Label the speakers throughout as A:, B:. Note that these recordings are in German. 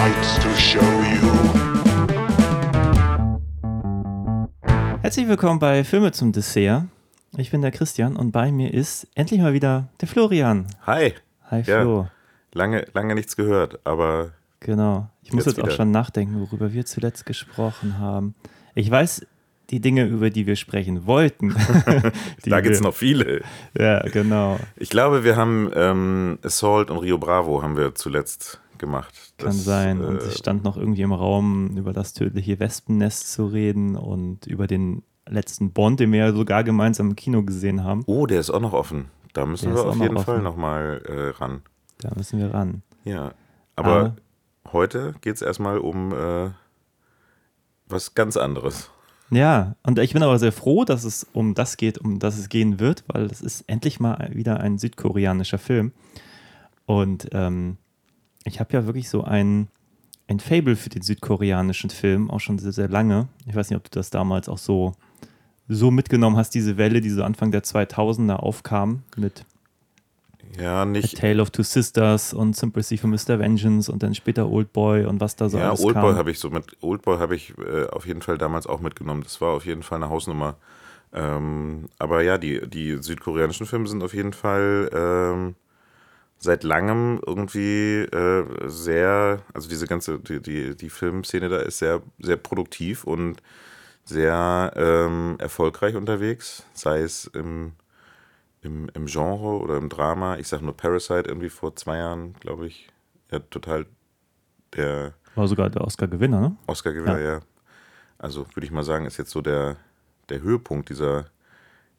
A: such sights to show you.
B: Herzlich willkommen bei Filme zum Dessert. Ich bin der Christian und bei mir ist endlich mal wieder der Florian.
C: Hi.
B: Hi
C: Ja.
B: Flo.
C: Lange, lange nichts gehört, aber
B: Genau. Ich muss
C: Jetzt
B: jetzt, auch schon nachdenken, worüber wir zuletzt gesprochen haben. Ich weiß die Dinge, über die wir sprechen wollten.
C: Da gibt es noch viele.
B: Ja, genau.
C: Ich glaube, wir haben ähm, Assault und Rio Bravo haben wir zuletzt gemacht.
B: Kann
C: Das,
B: sein. Und
C: äh,
B: es stand noch irgendwie im Raum, über das tödliche Wespennest zu reden und über den letzten Bond, den wir ja sogar gemeinsam im Kino gesehen haben.
C: oh, der ist auch noch offen. Da müssen
B: Der
C: wir auf
B: noch
C: jeden Fall
B: offen.
C: nochmal äh, ran.
B: Da müssen wir ran.
C: Ja. Aber
B: Ah.
C: heute geht es erstmal um äh, was ganz anderes.
B: Ja, und ich bin aber sehr froh, dass es um das geht, um das es gehen wird, weil es ist endlich mal wieder ein südkoreanischer Film. Und ähm, ich habe ja wirklich so ein, ein Fable für den südkoreanischen Film, auch schon sehr, sehr lange. Ich weiß nicht, ob du das damals auch so, so mitgenommen hast, diese Welle, die so Anfang der 2000er aufkam mit
C: Ja,
B: A
C: nicht.
B: Tale of Two Sisters und Sympathy for Mr. Vengeance und dann später Oldboy und was da so
C: Ja,
B: alles
C: Oldboy
B: kam.
C: habe ich so mit Oldboy habe ich äh, auf jeden Fall damals auch mitgenommen. Das war auf jeden Fall eine Hausnummer. Ähm, aber ja, die, die südkoreanischen Filme sind auf jeden Fall ähm, seit langem irgendwie äh, sehr, also diese ganze, die, die, die Filmszene da ist sehr, sehr produktiv und sehr ähm, erfolgreich unterwegs, sei es im, im, im Genre oder im Drama. Ich sage nur Parasite irgendwie vor zwei Jahren, glaube ich. Ja, total der
B: War sogar der Oscar-Gewinner, ne?
C: Oscar-Gewinner, ja. Also würde ich mal sagen, ist jetzt so der, der Höhepunkt dieser,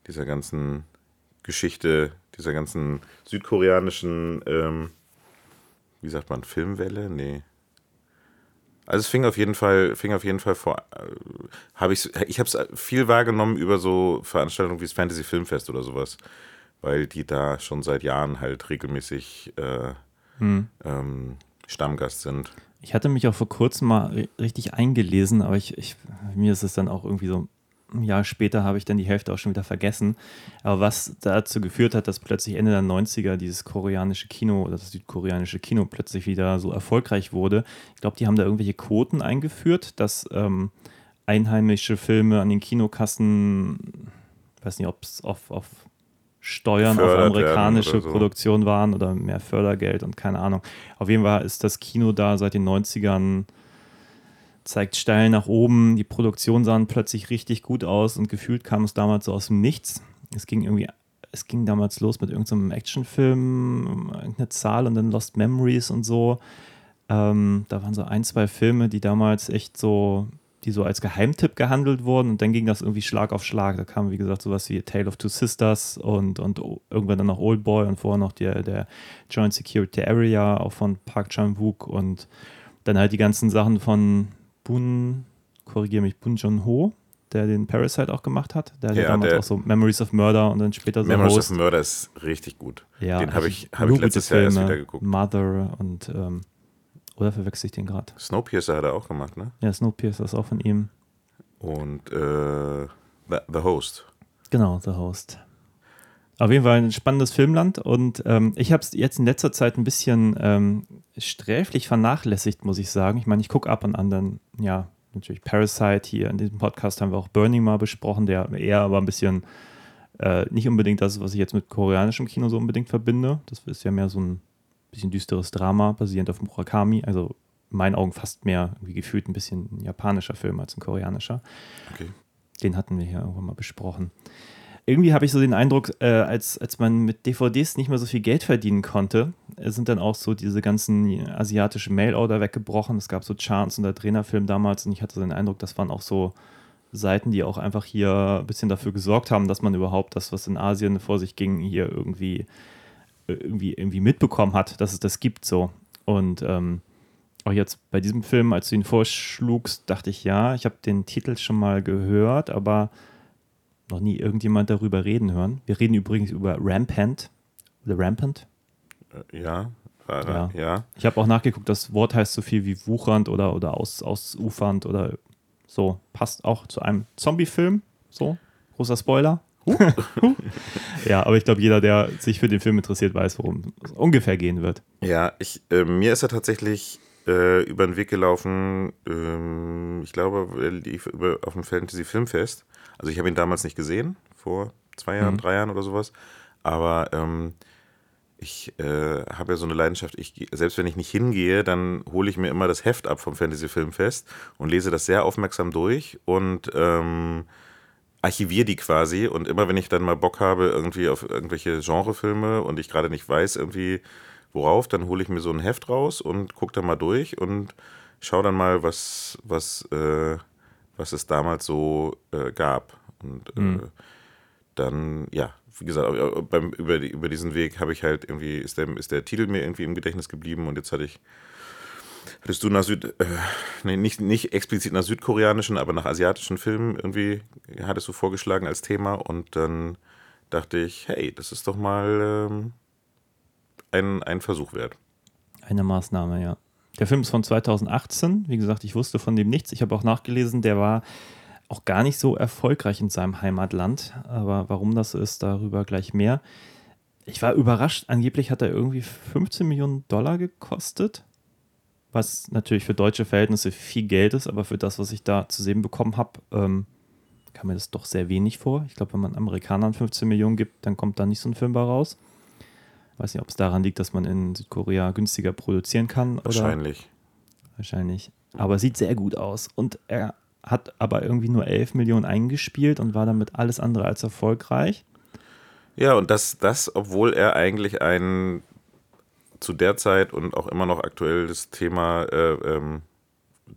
C: dieser ganzen Geschichte, dieser ganzen südkoreanischen, ähm, wie sagt man, Filmwelle? Nee. Also es fing auf jeden Fall, fing auf jeden Fall vor, äh, habe ich, ich habe es viel wahrgenommen über so Veranstaltungen wie das Fantasy Filmfest oder sowas, weil die da schon seit Jahren halt regelmäßig äh, ähm, Stammgast sind.
B: Ich hatte mich auch vor kurzem mal ri- richtig eingelesen, aber ich, ich, mir ist es dann auch irgendwie so ein Jahr später habe ich dann die Hälfte auch schon wieder vergessen. Aber was dazu geführt hat, dass plötzlich Ende der 90er dieses koreanische Kino oder das südkoreanische Kino plötzlich wieder so erfolgreich wurde. Ich glaube, die haben da irgendwelche Quoten eingeführt, dass ähm, einheimische Filme an den Kinokassen, ich weiß nicht, ob es auf, auf Steuern auf amerikanische
C: so.
B: Produktion waren oder mehr Fördergeld und keine Ahnung. Auf jeden Fall ist das Kino da seit den 90ern zeigt steil nach oben. Die Produktion sahen plötzlich richtig gut aus und gefühlt kam es damals so aus dem Nichts. Es ging irgendwie, es ging damals los mit irgendeinem Actionfilm, irgendeine Zahl und dann Lost Memories und so. Ähm, da waren so ein, zwei Filme, die damals echt so, die so als Geheimtipp gehandelt wurden und dann ging das irgendwie Schlag auf Schlag. Da kam, wie gesagt, sowas wie Tale of Two Sisters und, und irgendwann dann noch Oldboy und vorher noch der, der Joint Security Area, auch von Park Chan-wook und dann halt die ganzen Sachen von Bun, korrigiere mich, Bun Joon-ho, der den Parasite auch gemacht hat. Der hat ja,
C: Ja,
B: damals auch so Memories of Murder und dann später so
C: Memories
B: Host.
C: of Murder ist richtig gut.
B: Ja,
C: Den habe
B: also
C: ich, hab ich letztes Jahr erst
B: Filme.
C: wieder geguckt.
B: Mother und ähm, oder verwechsel ich den gerade?
C: Snowpiercer hat er auch gemacht, ne?
B: Ja, Snowpiercer ist auch von ihm.
C: Und äh, The, The Host.
B: Genau, The Host. Auf jeden Fall ein spannendes Filmland und ähm, ich habe es jetzt in letzter Zeit ein bisschen ähm, sträflich vernachlässigt, muss ich sagen. Ich meine, ich gucke ab und an dann, ja, natürlich Parasite hier. In diesem Podcast haben wir auch Burning mal besprochen, der eher aber ein bisschen äh, nicht unbedingt das, was ich jetzt mit koreanischem Kino so unbedingt verbinde. Das ist ja mehr so ein bisschen düsteres Drama, basierend auf Murakami. Also in meinen Augen fast mehr wie gefühlt ein bisschen ein japanischer Film als ein koreanischer.
C: Okay.
B: Den hatten wir hier irgendwann mal besprochen. Irgendwie habe ich so den Eindruck, äh, als, als man mit DVDs nicht mehr so viel Geld verdienen konnte, äh, sind dann auch so diese ganzen asiatischen Mail-Order weggebrochen. Es gab so Charts und der Trainerfilm damals und ich hatte so den Eindruck, das waren auch so Seiten, die auch einfach hier ein bisschen dafür gesorgt haben, dass man überhaupt das, was in Asien vor sich ging, hier irgendwie, äh, irgendwie, irgendwie mitbekommen hat, dass es das gibt so. Und ähm, auch jetzt bei diesem Film, als du ihn vorschlugst, dachte ich, ja, ich habe den Titel schon mal gehört, aber noch nie irgendjemand darüber reden hören. Wir reden übrigens über Rampant. The Rampant.
C: Äh, Ja,
B: ja.
C: ja.
B: Ich habe auch nachgeguckt, das Wort heißt so viel wie wuchernd oder, oder aus, ausufernd oder so. Passt auch zu einem Zombie-Film So, großer Spoiler. ja, aber ich glaube, jeder, der sich für den Film interessiert, weiß, worum es ungefähr gehen wird.
C: Ja, ich, äh, mir ist er tatsächlich äh, über den Weg gelaufen. Ähm, ich glaube, er lief über, auf dem Fantasy Filmfest. Also ich habe ihn damals nicht gesehen, vor zwei Jahren,
B: Mhm.
C: drei Jahren oder sowas. Aber ähm, ich äh, habe ja so eine Leidenschaft, ich, selbst wenn ich nicht hingehe, dann hole ich mir immer das Heft ab vom Fantasy Filmfest und lese das sehr aufmerksam durch und ähm, archiviere die quasi. Und immer wenn ich dann mal Bock habe, irgendwie auf irgendwelche Genrefilme und ich gerade nicht weiß, irgendwie worauf, dann hole ich mir so ein Heft raus und gucke da mal durch und schaue dann mal, was, was, äh, was es damals so äh, gab. Und äh, dann, ja, wie gesagt, beim, über, über diesen Weg habe ich halt irgendwie, ist der, ist der Titel mir irgendwie im Gedächtnis geblieben und jetzt hatte ich, hattest du nach Süd, äh, nee, nicht, nicht explizit nach südkoreanischen, aber nach asiatischen Filmen irgendwie, hattest du vorgeschlagen als Thema und dann dachte ich, hey, das ist doch mal ähm, ein, ein Versuch wert.
B: Eine Maßnahme, ja. Der Film ist von 2018. Wie gesagt, ich wusste von dem nichts. Ich habe auch nachgelesen, der war auch gar nicht so erfolgreich in seinem Heimatland. Aber warum das ist, darüber gleich mehr. Ich war überrascht. Angeblich hat er irgendwie 15 Millionen Dollar gekostet. Was natürlich für deutsche Verhältnisse viel Geld ist, aber für das, was ich da zu sehen bekommen habe, ähm, kam mir das doch sehr wenig vor. Ich glaube, wenn man Amerikanern 15 Millionen gibt, dann kommt da nicht so ein Film bei raus. Weiß nicht, ob es daran liegt, dass man in Südkorea günstiger produzieren kann. Oder
C: Wahrscheinlich.
B: Wahrscheinlich. Aber sieht sehr gut aus. Und er hat aber irgendwie nur 11 Millionen eingespielt und war damit alles andere als erfolgreich.
C: Ja, und das, das, obwohl er eigentlich ein zu der Zeit und auch immer noch aktuelles Thema äh, ähm,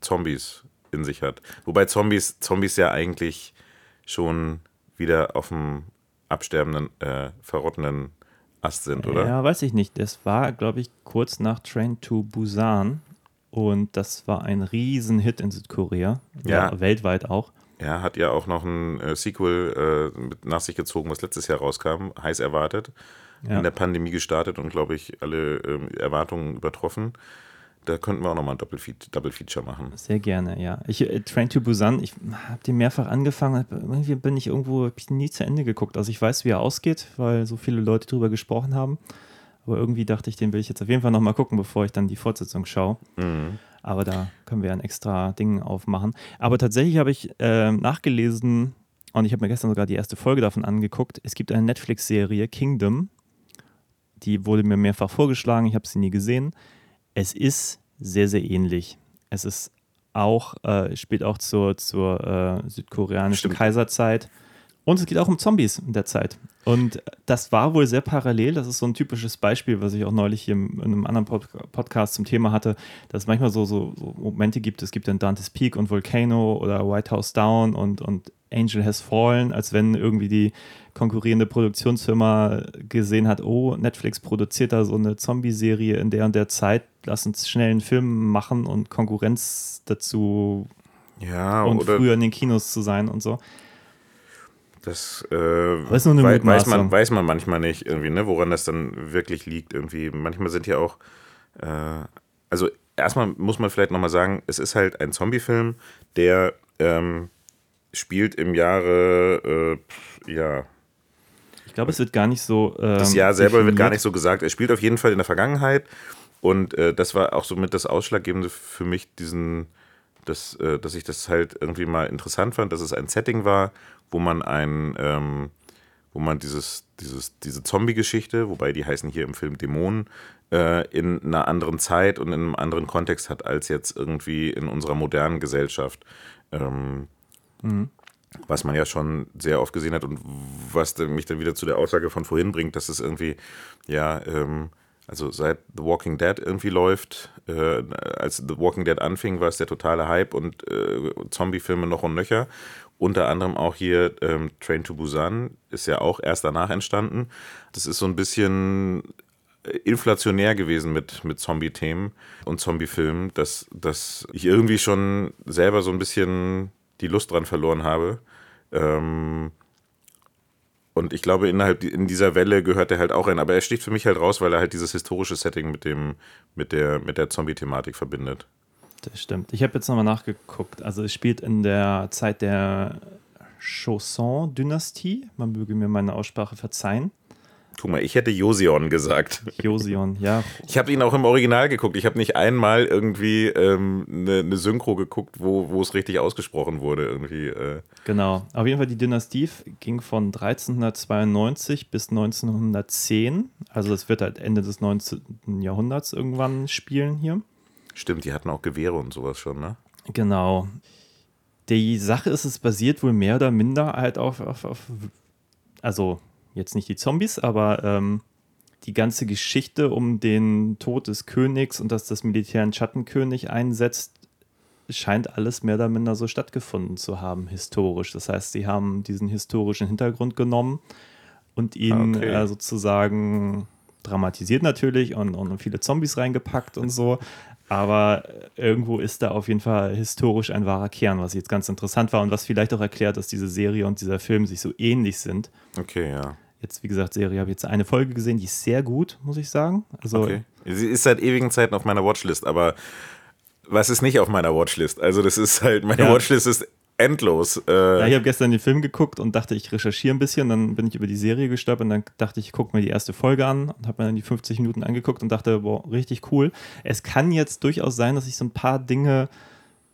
C: Zombies in sich hat. Wobei Zombies, Zombies ja eigentlich schon wieder auf dem absterbenden, äh, verrottenden Ast sind, oder?
B: Ja, weiß ich nicht. Das war, glaube ich, kurz nach Train to Busan. Und das war ein Riesenhit in Südkorea.
C: Ja.
B: weltweit auch.
C: Ja, hat ja auch noch ein äh, Sequel äh, mit nach sich gezogen, was letztes Jahr rauskam, heiß erwartet.
B: Ja.
C: In der Pandemie gestartet und, glaube ich, alle ähm, Erwartungen übertroffen. Da könnten wir auch nochmal ein Doppelfeature, Double Feature machen.
B: Sehr gerne, ja. Ich, äh, Train to Busan, ich habe den mehrfach angefangen, hab- irgendwie bin ich irgendwo, habe ich nie zu Ende geguckt. Also ich weiß, wie er ausgeht, weil so viele Leute drüber gesprochen haben. Aber irgendwie dachte ich, den will ich jetzt auf jeden Fall nochmal gucken, bevor ich dann die Fortsetzung schaue. Aber da können wir ein extra Ding aufmachen. Aber tatsächlich habe ich ähm, nachgelesen und ich habe mir gestern sogar die erste Folge davon angeguckt. Es gibt eine Netflix-Serie, Kingdom. Die wurde mir mehrfach vorgeschlagen, ich habe sie nie gesehen. Es ist sehr, sehr ähnlich. Es ist auch, äh, spielt auch zur, zur äh, südkoreanischen
C: Stimmt.
B: Kaiserzeit. Und es geht auch um Zombies in der Zeit. Und das war wohl sehr parallel. Das ist so ein typisches Beispiel, was ich auch neulich hier in einem anderen Pod Podcast zum Thema hatte, dass es manchmal so, so, so Momente gibt. Es gibt dann Dante's Peak und Volcano oder White House Down und, und Angel Has Fallen, als wenn irgendwie die konkurrierende Produktionsfirma gesehen hat, oh, Netflix produziert da so eine Zombie-Serie in der und der Zeit, lass uns schnell einen Film machen und Konkurrenz dazu
C: Ja,
B: und früher in den Kinos zu sein und so.
C: Das äh,
B: ist nur eine
C: wei- weiß, man, weiß man manchmal nicht irgendwie, ne, woran das dann wirklich liegt. Irgendwie. Manchmal sind ja auch, äh, also erstmal muss man vielleicht nochmal sagen, es ist halt ein Zombie-Film, der ähm, spielt im Jahre, äh, ja,
B: Ich glaube, es wird gar nicht so. Ähm,
C: Das Jahr selber wird gar
B: definiert.
C: nicht so gesagt. Er spielt auf jeden Fall in der Vergangenheit. Und äh, das war auch somit das Ausschlaggebende für mich, diesen, das, äh, dass ich das halt irgendwie mal interessant fand, dass es ein Setting war, wo man ein, ähm, wo man dieses, dieses, diese Zombie-Geschichte, wobei die heißen hier im Film Dämonen, äh, in einer anderen Zeit und in einem anderen Kontext hat als jetzt irgendwie in unserer modernen Gesellschaft. Ähm, was man ja schon sehr oft gesehen hat und was mich dann wieder zu der Aussage von vorhin bringt, dass es irgendwie, ja, ähm, also seit The Walking Dead irgendwie läuft, äh, als The Walking Dead anfing, war es der totale Hype und äh, Zombie-Filme noch und nöcher. Unter anderem auch hier ähm, Train to Busan ist ja auch erst danach entstanden. Das ist so ein bisschen inflationär gewesen mit, mit Zombie-Themen und Zombie-Filmen, dass, dass ich irgendwie schon selber so ein bisschen die Lust dran verloren habe. Ähm, und ich glaube, innerhalb in dieser Welle gehört er halt auch rein. Aber er sticht für mich halt raus, weil er halt dieses historische Setting mit, dem, mit der, mit der Zombie-Thematik verbindet.
B: Das stimmt. Ich habe jetzt nochmal nachgeguckt. Also, es spielt in der Zeit der Chausson-Dynastie. Man möge mir meine Aussprache verzeihen.
C: Guck mal, ich hätte Josion gesagt.
B: Josion, ja.
C: Ich habe ihn auch im Original geguckt. Ich habe nicht einmal irgendwie ähm, eine, eine Synchro geguckt, wo, es richtig ausgesprochen wurde. Irgendwie. Äh.
B: Genau. Auf jeden Fall die Dynastie ging von 1392 bis 1910. Also es wird halt Ende des 19. Jahrhunderts irgendwann spielen hier.
C: Stimmt, die hatten auch Gewehre und sowas schon, ne?
B: Genau. Die Sache ist, es basiert wohl mehr oder minder halt auf, auf, auf also jetzt nicht die Zombies, aber ähm, die ganze Geschichte um den Tod des Königs und dass das Militär einen Schattenkönig einsetzt, scheint alles mehr oder minder so stattgefunden zu haben, historisch. Das heißt, sie haben diesen historischen Hintergrund genommen und ihn
C: Okay.
B: äh, sozusagen dramatisiert natürlich und, und viele Zombies reingepackt und so. Aber irgendwo ist da auf jeden Fall historisch ein wahrer Kern, was jetzt ganz interessant war und was vielleicht auch erklärt, dass diese Serie und dieser Film sich so ähnlich sind.
C: Okay, ja.
B: Jetzt, wie gesagt, Serie habe jetzt eine Folge gesehen, die ist sehr gut, muss ich sagen. Also,
C: Okay. Sie ist seit ewigen Zeiten auf meiner Watchlist, aber was ist nicht auf meiner Watchlist? Also, das ist halt, meine
B: Ja.
C: Watchlist ist endlos. Äh,
B: ja, ich habe gestern den Film geguckt und dachte, ich recherchiere ein bisschen. Dann bin ich über die Serie gestolpert und dann dachte ich, ich gucke mir die erste Folge an und habe mir dann die 50 Minuten angeguckt und dachte, boah, richtig cool. Es kann jetzt durchaus sein, dass ich so ein paar Dinge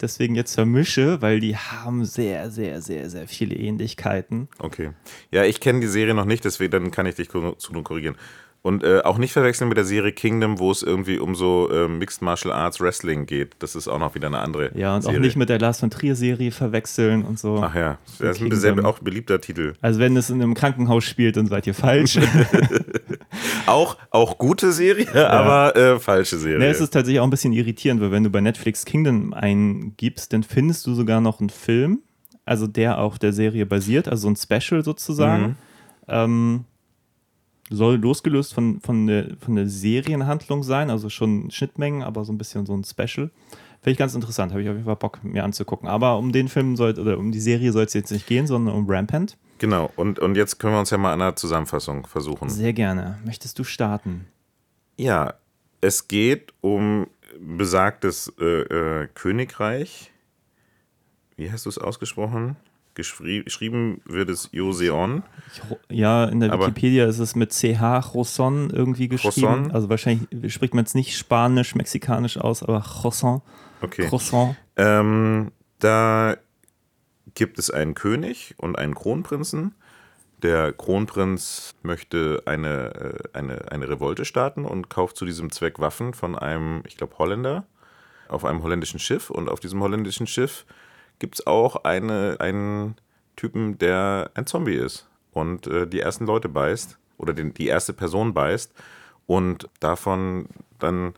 B: deswegen jetzt vermische, weil die haben sehr, sehr, sehr, sehr viele Ähnlichkeiten.
C: Okay. Ja, ich kenne die Serie noch nicht, deswegen dann kann ich dich zu nur korrigieren. Und äh, auch nicht verwechseln mit der Serie Kingdom, wo es irgendwie um so äh, Mixed Martial Arts Wrestling geht. Das ist auch noch wieder eine andere
B: Ja, und
C: Serie.
B: auch nicht mit der Lars von Trier-Serie verwechseln und so.
C: Ach ja, das ist ein auch ein beliebter Titel.
B: Also wenn es in einem Krankenhaus spielt, dann seid ihr falsch.
C: Auch, auch gute Serie, aber äh, falsche Serie.
B: Ne, es ist tatsächlich auch ein bisschen irritierend, weil wenn du bei Netflix Kingdom eingibst, dann findest du sogar noch einen Film, also der auf der Serie basiert, also ein Special sozusagen.
C: Mhm.
B: Ähm, soll losgelöst von, von, der, von der Serienhandlung sein, also schon Schnittmengen, aber so ein bisschen so ein Special. Finde ich ganz interessant, habe ich auf jeden Fall Bock, mir anzugucken. Aber um den Film soll, oder um die Serie soll es jetzt nicht gehen, sondern um Rampant.
C: Genau, und, und jetzt können wir uns ja mal an einer Zusammenfassung versuchen.
B: Sehr gerne. Möchtest du starten?
C: Ja, es geht um besagtes äh, äh, Königreich. Wie hast du es ausgesprochen? Geschrie geschrieben wird es Joseon.
B: Ja, in der Wikipedia ist es mit CH Roson irgendwie geschrieben.
C: Roson?
B: Also wahrscheinlich spricht man es nicht Spanisch, Mexikanisch aus, aber Roson.
C: Okay.
B: Croissant.
C: Ähm, da gibt es einen König und einen Kronprinzen. Der Kronprinz möchte eine, äh, eine, eine Revolte starten und kauft zu diesem Zweck Waffen von einem, ich glaube, Holländer auf einem holländischen Schiff. Und auf diesem holländischen Schiff gibt es auch eine, einen Typen, der ein Zombie ist und äh, die ersten Leute beißt oder den, die erste Person beißt und davon dann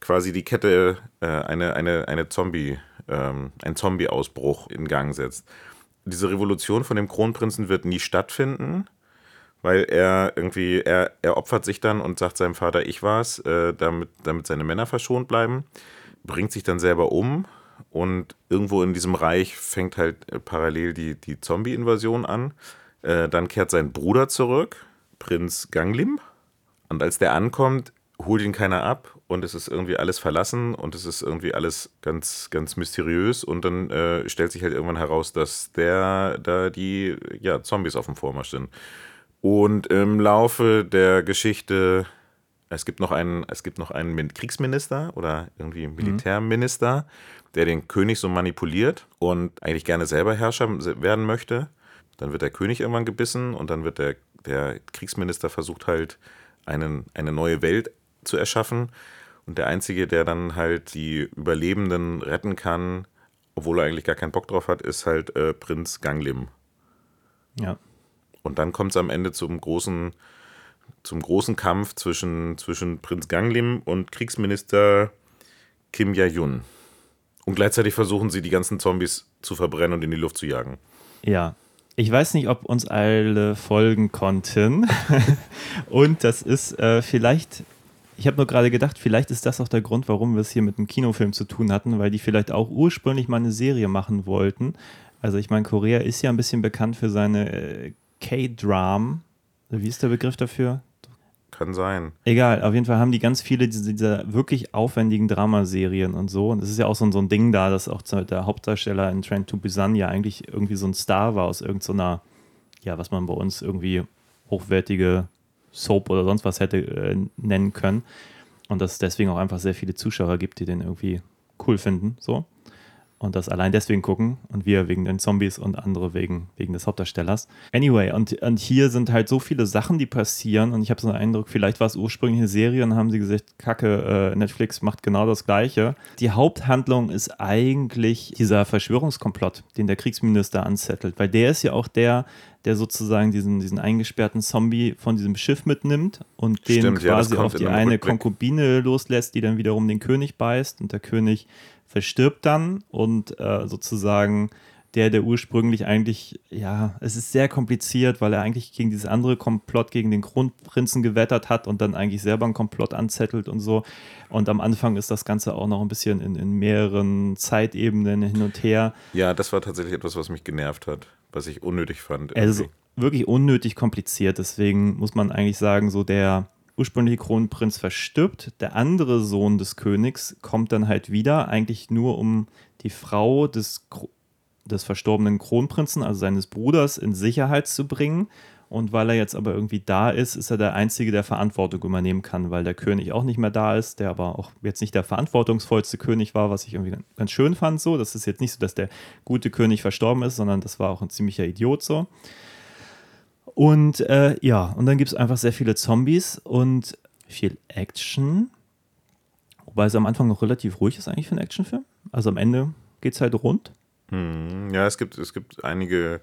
C: quasi die Kette äh, eine, eine, eine Zombie, ähm, ein Zombie-Ausbruch in Gang setzt. Diese Revolution von dem Kronprinzen wird nie stattfinden, weil er irgendwie, er, er opfert sich dann und sagt seinem Vater, ich war's, äh, damit, damit seine Männer verschont bleiben, bringt sich dann selber um und irgendwo in diesem Reich fängt halt äh, parallel die, die Zombie-Invasion an. Äh, dann kehrt sein Bruder zurück, Prinz Ganglim. Und als der ankommt, holt ihn keiner ab und es ist irgendwie alles verlassen und es ist irgendwie alles ganz, ganz mysteriös und dann äh, stellt sich halt irgendwann heraus, dass der da die ja, Zombies auf dem Vormarsch sind. Und im Laufe der Geschichte, es gibt noch einen, es gibt noch einen Min- Kriegsminister oder irgendwie Militärminister, der den König so manipuliert und eigentlich gerne selber Herrscher werden möchte. Dann wird der König irgendwann gebissen und dann wird der, der Kriegsminister versucht halt einen, eine neue Welt zu erschaffen. Und der Einzige, der dann halt die Überlebenden retten kann, obwohl er eigentlich gar keinen Bock drauf hat, ist halt äh, Prinz Ganglim.
B: Ja.
C: Und dann kommt es am Ende zum großen, zum großen Kampf zwischen, zwischen Prinz Ganglim und Kriegsminister Kim Ya-jun. Und gleichzeitig versuchen sie, die ganzen Zombies zu verbrennen und in die Luft zu jagen.
B: Ja. Ich weiß nicht, ob uns alle folgen konnten. Und das ist äh, vielleicht, ich habe nur gerade gedacht, vielleicht ist das auch der Grund, warum wir es hier mit einem Kinofilm zu tun hatten, weil die vielleicht auch ursprünglich mal eine Serie machen wollten. Also ich meine, Korea ist ja ein bisschen bekannt für seine äh, K-Dram. Wie ist der Begriff dafür?
C: kann sein.
B: Egal, auf jeden Fall haben die ganz viele dieser, wirklich aufwendigen Dramaserien und so. Und es ist ja auch so, so ein Ding da, dass auch der Hauptdarsteller in Trent to Busan ja eigentlich irgendwie so ein Star war aus irgendeiner, ja, was man bei uns irgendwie hochwertige Soap oder sonst was hätte äh, nennen können. Und dass es deswegen auch einfach sehr viele Zuschauer gibt, die den irgendwie cool finden. So und das allein deswegen gucken und wir wegen den Zombies und andere wegen, wegen des Hauptdarstellers. Anyway, und, und hier sind halt so viele Sachen, die passieren und ich habe so einen Eindruck, vielleicht war es ursprünglich eine Serie und haben sie gesagt, Kacke, äh, Netflix macht genau das Gleiche. Die Haupthandlung ist eigentlich dieser Verschwörungskomplott, den der Kriegsminister anzettelt, weil der ist ja auch der, der sozusagen diesen, diesen eingesperrten Zombie von diesem Schiff mitnimmt und den
C: Stimmt, ja,
B: quasi
C: kommt
B: auf die eine
C: Rückblick.
B: Konkubine loslässt, die dann wiederum den König beißt und der König verstirbt dann und äh, sozusagen der, der ursprünglich eigentlich, ja, es ist sehr kompliziert, weil er eigentlich gegen dieses andere Komplott gegen den Kronprinzen gewettert hat und dann eigentlich selber einen Komplott anzettelt und so. Und am Anfang ist das Ganze auch noch ein bisschen in, in mehreren Zeitebenen hin und her.
C: Ja, das war tatsächlich etwas, was mich genervt hat, was ich unnötig fand. Irgendwie.
B: wirklich unnötig kompliziert. Deswegen muss man eigentlich sagen, so der ursprüngliche Kronprinz verstirbt. Der andere Sohn des Königs kommt dann halt wieder, eigentlich nur um die Frau des, des verstorbenen Kronprinzen, also seines Bruders, in Sicherheit zu bringen. Und weil er jetzt aber irgendwie da ist, ist er der Einzige, der Verantwortung übernehmen kann, weil der König auch nicht mehr da ist, der aber auch jetzt nicht der verantwortungsvollste König war, was ich irgendwie ganz- ganz schön fand. So, das ist jetzt nicht so, dass der gute König verstorben ist, sondern das war auch ein ziemlicher Idiot so. Und äh, ja, und dann gibt es einfach sehr viele Zombies und viel Action. Wobei es am Anfang noch relativ ruhig ist eigentlich für einen Actionfilm. Also am Ende geht es halt rund.
C: Hm, Ja, es gibt, es gibt einige,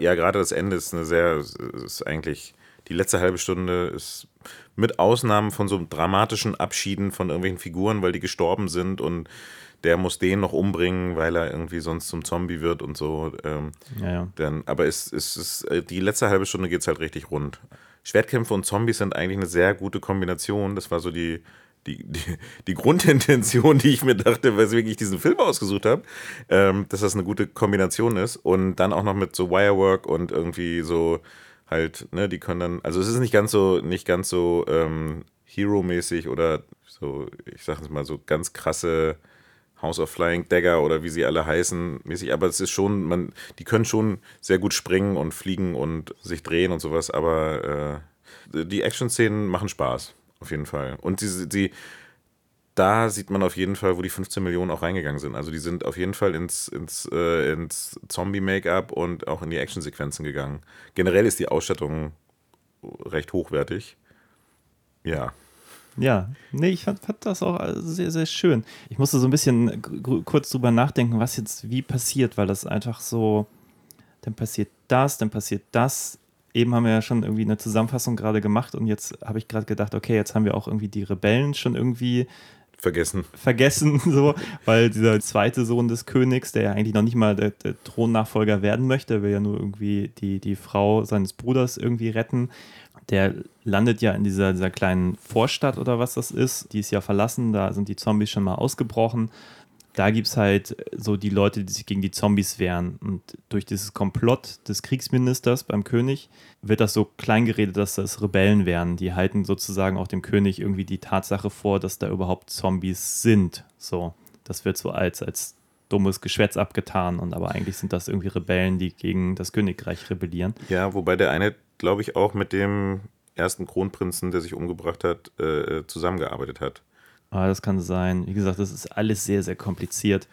C: ja, gerade das Ende ist eine sehr, ist eigentlich, die letzte halbe Stunde ist mit Ausnahmen von so dramatischen Abschieden von irgendwelchen Figuren, weil die gestorben sind und der muss den noch umbringen, weil er irgendwie sonst zum Zombie wird und so. Ähm,
B: Ja, ja.
C: dann, aber es, es ist, äh, die letzte halbe Stunde geht es halt richtig rund. Schwertkämpfe und Zombies sind eigentlich eine sehr gute Kombination. Das war so die, die, die, die Grundintention, die ich mir dachte, weswegen ich diesen Film ausgesucht habe, ähm, dass das eine gute Kombination ist. Und dann auch noch mit so Wirework und irgendwie so halt, ne, die können dann, also es ist nicht ganz so, nicht ganz so ähm, Hero-mäßig oder so, ich sag es mal, so ganz krasse House of Flying Dagger oder wie sie alle heißen, mäßig, aber es ist schon, man, die können schon sehr gut springen und fliegen und sich drehen und sowas, aber äh, die Action-Szenen machen Spaß, auf jeden Fall. Und sie, sie, da sieht man auf jeden Fall, wo die 15 Millionen auch reingegangen sind. Also die sind auf jeden Fall ins, ins, äh, ins Zombie-Make-up und auch in die Action-Sequenzen gegangen. Generell ist die Ausstattung recht hochwertig. Ja.
B: Ja, nee, ich fand, fand das auch sehr, sehr schön. Ich musste so ein bisschen kurz drüber nachdenken, was jetzt wie passiert, weil das einfach so, dann passiert das, dann passiert das. Eben haben wir ja schon irgendwie eine Zusammenfassung gerade gemacht und jetzt habe ich gerade gedacht, okay, jetzt haben wir auch irgendwie die Rebellen schon irgendwie
C: Vergessen.
B: vergessen, so, weil dieser zweite Sohn des Königs, der ja eigentlich noch nicht mal der, der Thronnachfolger werden möchte, will ja nur irgendwie die, die Frau seines Bruders irgendwie retten. Der landet ja in dieser, dieser kleinen Vorstadt oder was das ist. Die ist ja verlassen, da sind die Zombies schon mal ausgebrochen. Da gibt es halt so die Leute, die sich gegen die Zombies wehren. Und durch dieses Komplott des Kriegsministers beim König wird das so klein geredet, dass das Rebellen wären. Die halten sozusagen auch dem König irgendwie die Tatsache vor, dass da überhaupt Zombies sind. So, das wird so als, als dummes Geschwätz abgetan. Und aber eigentlich sind das irgendwie Rebellen, die gegen das Königreich rebellieren.
C: Ja, wobei der eine, glaube ich, auch mit dem ersten Kronprinzen, der sich umgebracht hat, äh, zusammengearbeitet hat.
B: Aber das kann sein. Wie gesagt, das ist alles sehr, sehr kompliziert.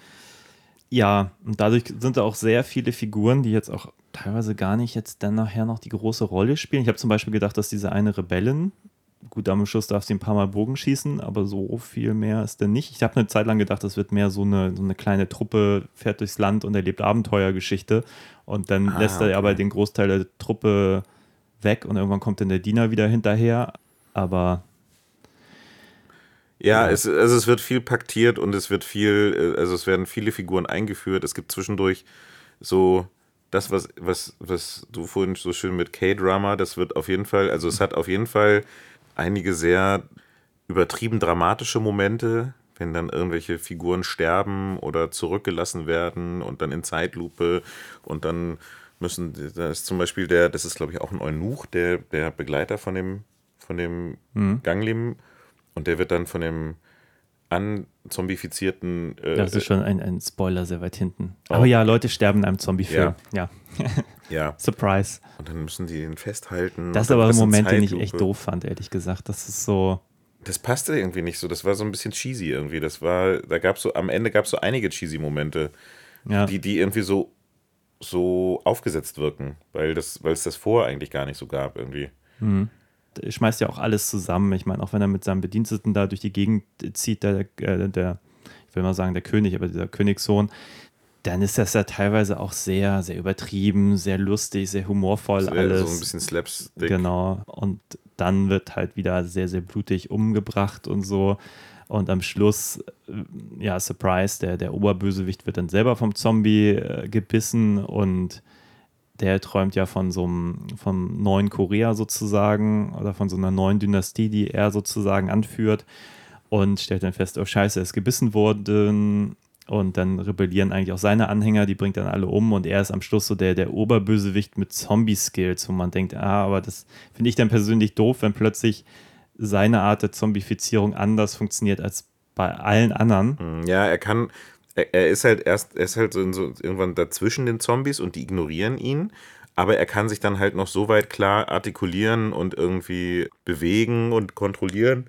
B: Ja, und dadurch sind da auch sehr viele Figuren, die jetzt auch teilweise gar nicht jetzt dann nachher noch die große Rolle spielen. Ich habe zum Beispiel gedacht, dass diese eine Rebellin, gut, am Schluss darf sie ein paar Mal Bogen schießen, aber so viel mehr ist denn nicht. Ich habe eine Zeit lang gedacht, das wird mehr so eine, so eine kleine Truppe, fährt durchs Land und erlebt Abenteuergeschichte. Und dann
C: Ah,
B: lässt er
C: okay.
B: aber den Großteil der Truppe weg und irgendwann kommt dann der Diener wieder hinterher. Aber
C: Ja, es, also es wird viel paktiert und es wird viel, äh, also es werden viele Figuren eingeführt. Es gibt zwischendurch so das, was, was, was du vorhin so schön mit K-Drama, das wird auf jeden Fall, also es hat auf jeden Fall einige sehr übertrieben dramatische Momente, wenn dann irgendwelche Figuren sterben oder zurückgelassen werden und dann in Zeitlupe und dann müssen, da ist zum Beispiel der, das ist glaube ich auch ein Eunuch, der, der Begleiter von dem, von dem Gangleben und der wird dann von dem anzombifizierten. Äh,
B: Das ist schon ein, ein Spoiler sehr weit hinten.
C: Oh.
B: Aber ja, Leute sterben in einem Zombie-Film. Ja.
C: ja,
B: Surprise.
C: und dann müssen die ihn festhalten.
B: Das ist aber ein Moment, den ich
C: Zeitlupe.
B: echt doof fand, ehrlich gesagt. Das ist so.
C: Das passte irgendwie nicht so. Das war so ein bisschen cheesy irgendwie. Das war, da gab so, am Ende gab es so einige cheesy Momente,
B: Ja.
C: die, die irgendwie so, so aufgesetzt wirken, weil das, weil es das vorher eigentlich gar nicht so gab irgendwie.
B: Schmeißt ja auch alles zusammen. Ich meine, auch wenn er mit seinem Bediensteten da durch die Gegend zieht, der, äh, der ich will mal sagen, der König, aber dieser Königssohn, dann ist das ja teilweise auch sehr, sehr übertrieben, sehr lustig, sehr humorvoll
C: So,
B: alles.
C: so ein bisschen Slapstick.
B: Genau. Und dann wird halt wieder sehr, sehr blutig umgebracht und so. Und am Schluss, äh, ja, Surprise, der, der Oberbösewicht wird dann selber vom Zombie äh, gebissen und der träumt ja von so einem, vom neuen Korea sozusagen oder von so einer neuen Dynastie, die er sozusagen anführt und stellt dann fest, oh scheiße, er ist gebissen worden und dann rebellieren eigentlich auch seine Anhänger, die bringt dann alle um und er ist am Schluss so der, der Oberbösewicht mit Zombie-Skills, wo man denkt, ah, aber das finde ich dann persönlich doof, wenn plötzlich seine Art der Zombifizierung anders funktioniert als bei allen anderen.
C: Ja, er kann, er, ist halt erst, er ist halt so, so irgendwann dazwischen den Zombies und die ignorieren ihn. Aber er kann sich dann halt noch so weit klar artikulieren und irgendwie bewegen und kontrollieren.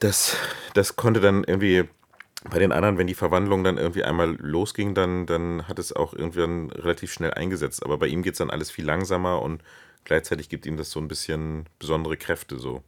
C: Das, das konnte dann irgendwie bei den anderen, wenn die Verwandlung dann irgendwie einmal losging, dann, dann hat es auch irgendwann relativ schnell eingesetzt. Aber bei ihm geht es dann alles viel langsamer und gleichzeitig gibt ihm das so ein bisschen besondere Kräfte so.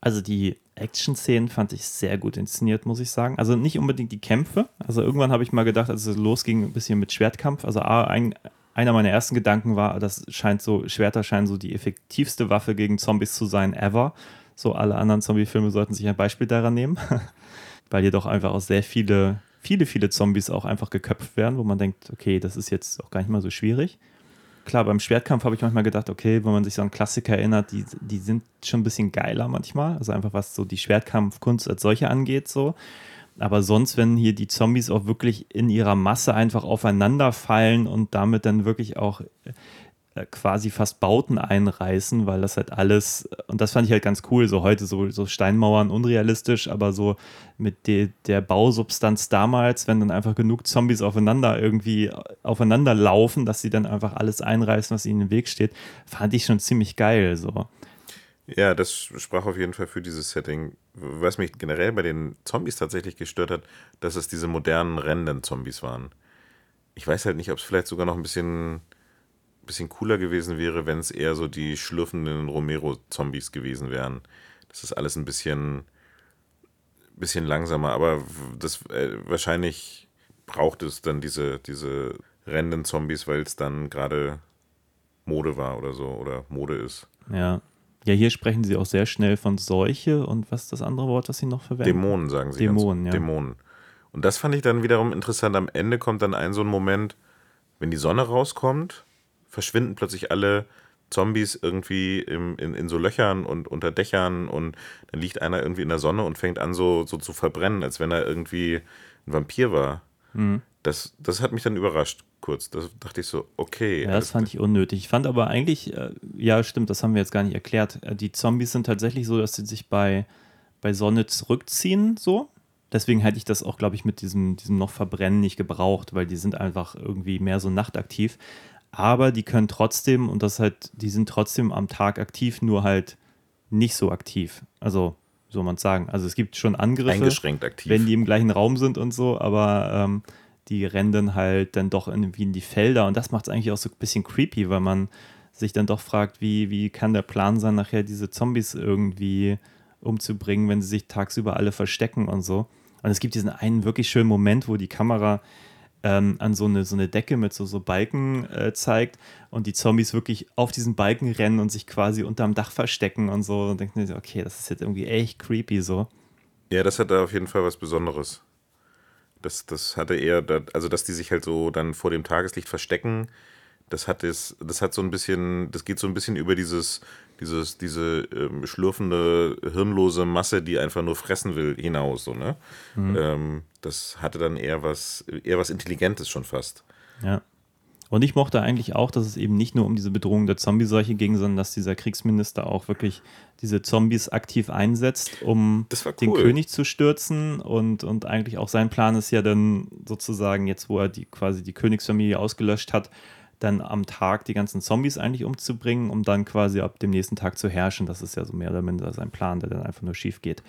B: Also die Action-Szenen fand ich sehr gut inszeniert, muss ich sagen. Also nicht unbedingt die Kämpfe. Also irgendwann habe ich mal gedacht, als es losging, ein bisschen mit Schwertkampf. Also ein, einer meiner ersten Gedanken war, das scheint so, Schwerter scheinen so die effektivste Waffe gegen Zombies zu sein ever. So alle anderen Zombie-Filme sollten sich ein Beispiel daran nehmen. Weil hier doch einfach auch sehr viele, viele, viele Zombies auch einfach geköpft werden, wo man denkt, okay, das ist jetzt auch gar nicht mal so schwierig klar, beim Schwertkampf habe ich manchmal gedacht, okay, wenn man sich so an Klassiker erinnert, die, die sind schon ein bisschen geiler manchmal. Also einfach was so die Schwertkampfkunst als solche angeht, so. Aber sonst, wenn hier die Zombies auch wirklich in ihrer Masse einfach aufeinander fallen und damit dann wirklich auch quasi fast Bauten einreißen, weil das halt alles, und das fand ich halt ganz cool, so heute so, so Steinmauern unrealistisch, aber so mit de, der Bausubstanz damals, wenn dann einfach genug Zombies aufeinander irgendwie aufeinander laufen, dass sie dann einfach alles einreißen, was ihnen im Weg steht, fand ich schon ziemlich geil, so.
C: Ja, das sprach auf jeden Fall für dieses Setting. Was mich generell bei den Zombies tatsächlich gestört hat, dass es diese modernen rennenden Zombies waren. Ich weiß halt nicht, ob es vielleicht sogar noch ein bisschen, bisschen cooler gewesen wäre, wenn es eher so die schlürfenden Romero-Zombies gewesen wären. Das ist alles ein bisschen, bisschen langsamer, aber das äh, wahrscheinlich braucht es dann diese, diese rennenden Zombies, weil es dann gerade Mode war oder so oder Mode ist.
B: Ja. Ja, hier sprechen sie auch sehr schnell von Seuche und was ist das andere Wort, was sie noch verwenden?
C: Dämonen, sagen sie.
B: Dämonen,
C: ganz,
B: ja.
C: Dämonen. Und das fand ich dann wiederum interessant. Am Ende kommt dann ein so ein Moment, wenn die Sonne rauskommt, verschwinden plötzlich alle Zombies irgendwie im, in, in so Löchern und unter Dächern und dann liegt einer irgendwie in der Sonne und fängt an so, so zu verbrennen, als wenn er irgendwie ein Vampir war.
B: Mhm.
C: Das, das hat mich dann überrascht, kurz. Da dachte ich so, okay.
B: Ja, das fand ich unnötig. Ich fand aber eigentlich, äh, ja, stimmt, das haben wir jetzt gar nicht erklärt. Äh, die Zombies sind tatsächlich so, dass sie sich bei, bei Sonne zurückziehen, so. Deswegen hätte ich das auch, glaube ich, mit diesem, diesem noch Verbrennen nicht gebraucht, weil die sind einfach irgendwie mehr so nachtaktiv. Aber die können trotzdem, und das halt, die sind trotzdem am Tag aktiv, nur halt nicht so aktiv. Also, so man sagen. Also es gibt schon Angriffe,
C: Eingeschränkt aktiv.
B: wenn die im gleichen Raum sind und so, aber ähm, die rennen dann halt dann doch irgendwie in die Felder und das macht es eigentlich auch so ein bisschen creepy, weil man sich dann doch fragt, wie, wie kann der Plan sein, nachher diese Zombies irgendwie umzubringen, wenn sie sich tagsüber alle verstecken und so. Und es gibt diesen einen wirklich schönen Moment, wo die Kamera ähm, an so eine, so eine Decke mit so, so Balken äh, zeigt und die Zombies wirklich auf diesen Balken rennen und sich quasi unterm Dach verstecken und so. Und denken, sich, okay, das ist jetzt irgendwie echt creepy so.
C: Ja, das hat da auf jeden Fall was Besonderes. Das, das hatte eher, also dass die sich halt so dann vor dem Tageslicht verstecken, das hat es, das hat so ein bisschen, das geht so ein bisschen über dieses, dieses, diese ähm, schlürfende, hirnlose Masse, die einfach nur fressen will, hinaus, so, ne? Ähm, das hatte dann eher was, eher was Intelligentes schon fast.
B: Ja. Und ich mochte eigentlich auch, dass es eben nicht nur um diese Bedrohung der Zombie-Seuche ging, sondern dass dieser Kriegsminister auch wirklich diese Zombies aktiv einsetzt, um
C: war
B: den
C: cool.
B: König zu stürzen. Und, und eigentlich auch sein Plan ist ja dann sozusagen, jetzt wo er die quasi die Königsfamilie ausgelöscht hat, dann am Tag die ganzen Zombies eigentlich umzubringen, um dann quasi ab dem nächsten Tag zu herrschen. Das ist ja so mehr oder minder sein Plan, der dann einfach nur schief geht.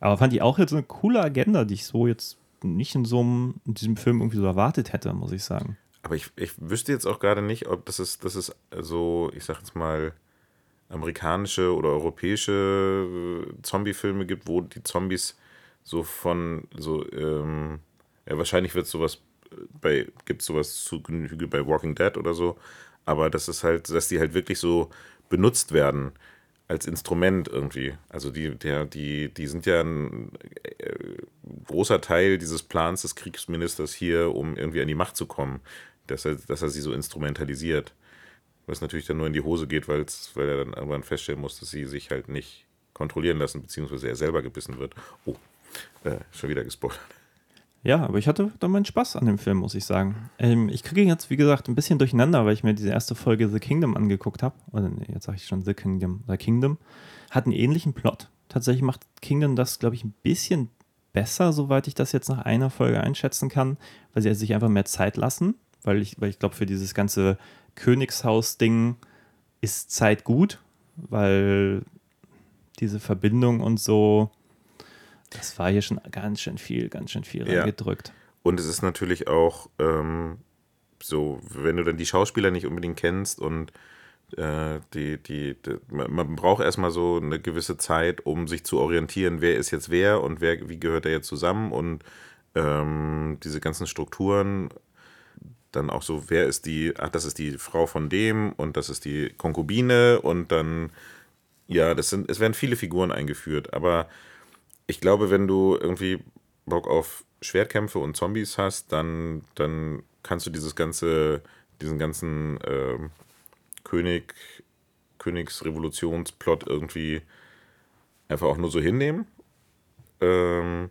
B: Aber fand ich auch jetzt eine coole Agenda, die ich so jetzt nicht in so einem, in diesem Film irgendwie so erwartet hätte, muss ich sagen.
C: Aber ich, ich wüsste jetzt auch gerade nicht, ob das ist, das ist so, ich sag jetzt mal, amerikanische oder europäische äh, Zombie-Filme gibt, wo die Zombies so von so, ähm, ja, wahrscheinlich wird sowas bei, gibt sowas zu Genüge bei Walking Dead oder so, aber das ist halt, dass die halt wirklich so benutzt werden als Instrument irgendwie. Also die, der, die, die sind ja ein äh, großer Teil dieses Plans des Kriegsministers hier, um irgendwie an die Macht zu kommen, dass er, dass er sie so instrumentalisiert. Was natürlich dann nur in die Hose geht, weil er dann irgendwann feststellen muss, dass sie sich halt nicht kontrollieren lassen, beziehungsweise er selber gebissen wird. Oh, äh, schon wieder gespoilert.
B: Ja, aber ich hatte da meinen Spaß an dem Film, muss ich sagen. Ähm, ich kriege jetzt, wie gesagt, ein bisschen durcheinander, weil ich mir diese erste Folge The Kingdom angeguckt habe. Oder nee, jetzt sage ich schon The Kingdom. The Kingdom hat einen ähnlichen Plot. Tatsächlich macht Kingdom das, glaube ich, ein bisschen besser, soweit ich das jetzt nach einer Folge einschätzen kann, weil sie sich einfach mehr Zeit lassen. Weil ich, weil ich glaube, für dieses ganze Königshaus-Ding ist Zeit gut, weil diese Verbindung und so, das war hier schon ganz schön viel, ganz schön viel
C: Ja.
B: reingedrückt.
C: Und es ist natürlich auch ähm, so, wenn du dann die Schauspieler nicht unbedingt kennst und äh, die, die, die, man man braucht erstmal so eine gewisse Zeit, um sich zu orientieren, wer ist jetzt wer und wer, wie gehört er jetzt zusammen und ähm, diese ganzen Strukturen, dann auch so, wer ist die, ach, das ist die Frau von dem und das ist die Konkubine und dann, ja, das sind, es werden viele Figuren eingeführt, aber ich glaube, wenn du irgendwie Bock auf Schwertkämpfe und Zombies hast, dann, dann kannst du dieses ganze, diesen ganzen ähm, König, Königsrevolutionsplot irgendwie einfach auch nur so hinnehmen. Ähm,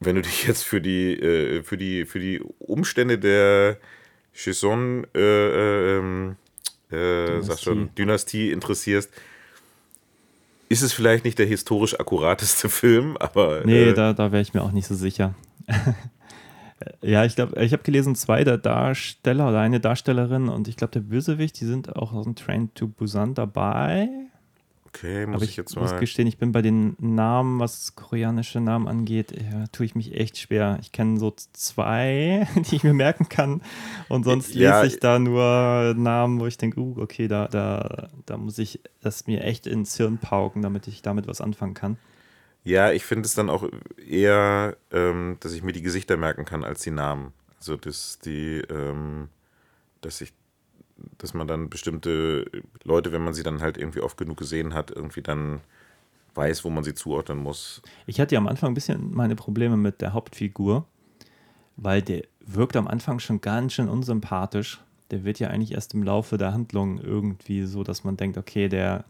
C: wenn du dich jetzt für die, äh, für die, für die Umstände der Chison äh, äh, ähm, äh, schon, Dynastie interessierst, ist es vielleicht nicht der historisch akkurateste Film, aber
B: Nee,
C: äh,
B: da, da wäre ich mir auch nicht so sicher. ja, ich glaube, ich habe gelesen, zwei der Darsteller oder eine Darstellerin und ich glaube, der Bösewicht, die sind auch aus dem Train to Busan dabei.
C: Okay, muss
B: Aber
C: ich
B: ich
C: jetzt
B: muss
C: mal.
B: gestehen, ich bin bei den Namen, was koreanische Namen angeht, ja, tue ich mich echt schwer. Ich kenne so zwei, die ich mir merken kann. Und sonst
C: Ja,
B: lese ich da nur Namen, wo ich denke, uh, okay, da, da, da muss ich das mir echt ins Hirn pauken, damit ich damit was anfangen kann.
C: Ja, ich finde es dann auch eher, ähm, dass ich mir die Gesichter merken kann als die Namen. Also dass die, ähm, dass ich, dass man dann bestimmte Leute, wenn man sie dann halt irgendwie oft genug gesehen hat, irgendwie dann weiß, wo man sie zuordnen muss.
B: Ich hatte ja am Anfang ein bisschen meine Probleme mit der Hauptfigur, weil der wirkt am Anfang schon ganz schön unsympathisch. Der wird ja eigentlich erst im Laufe der Handlung irgendwie so, dass man denkt, okay, der,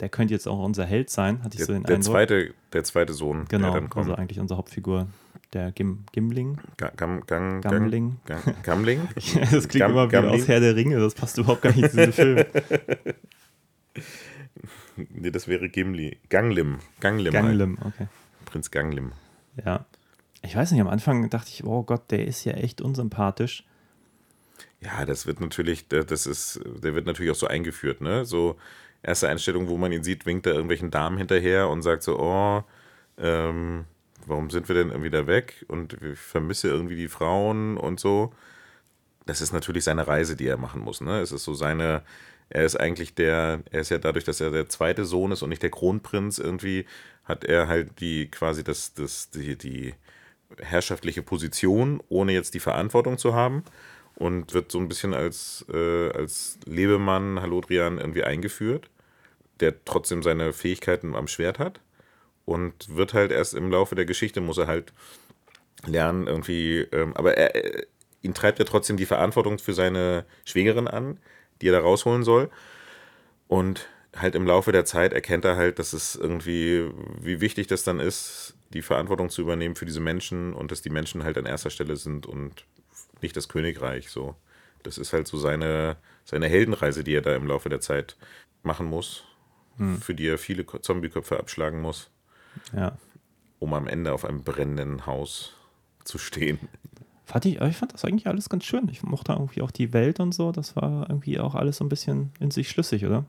B: der könnte jetzt auch unser Held sein, hatte ich
C: Der,
B: so den
C: der,
B: Eindruck.
C: zweite, der zweite Sohn,
B: genau,
C: der dann kommt.
B: also eigentlich unsere Hauptfigur, der Gim, Gimling.
C: Ga- Gam, Gang,
B: Gamling.
C: Gang, Gamling?
B: das klingt
C: Gam-
B: immer wie
C: Gamling?
B: aus Herr der Ringe, das passt überhaupt gar nicht zu diesem Film.
C: Nee, das wäre Gimli. Ganglim. Ganglim. Halt.
B: Ganglim, okay.
C: Prinz Ganglim.
B: Ja. Ich weiß nicht, am Anfang dachte ich, oh Gott, der ist ja echt unsympathisch.
C: Ja, das wird natürlich, das ist, der wird natürlich auch so eingeführt, ne? So erste Einstellung, wo man ihn sieht, winkt er irgendwelchen Damen hinterher und sagt so, oh, ähm, warum sind wir denn irgendwie da weg? Und ich vermisse irgendwie die Frauen und so. Das ist natürlich seine Reise, die er machen muss, ne? Es ist so seine, er ist eigentlich der, er ist ja dadurch, dass er der zweite Sohn ist und nicht der Kronprinz irgendwie, hat er halt die quasi das, das, die, die herrschaftliche Position, ohne jetzt die Verantwortung zu haben und wird so ein bisschen als, äh, als Lebemann Halodrian irgendwie eingeführt, der trotzdem seine Fähigkeiten am Schwert hat und wird halt erst im Laufe der Geschichte muss er halt lernen irgendwie, ähm, aber er, er, ihn treibt ja trotzdem die Verantwortung für seine Schwägerin an, die er da rausholen soll und halt im Laufe der Zeit erkennt er halt, dass es irgendwie, wie wichtig das dann ist, die Verantwortung zu übernehmen für diese Menschen und dass die Menschen halt an erster Stelle sind und nicht das Königreich. So. Das ist halt so seine, seine Heldenreise, die er da im Laufe der Zeit machen muss, für die er viele Zombieköpfe abschlagen muss,
B: Ja.
C: um am Ende auf einem brennenden Haus zu stehen.
B: Fand ich, ich fand das eigentlich alles ganz schön. Ich mochte irgendwie auch die Welt und so. Das war irgendwie auch alles so ein bisschen in sich schlüssig, oder?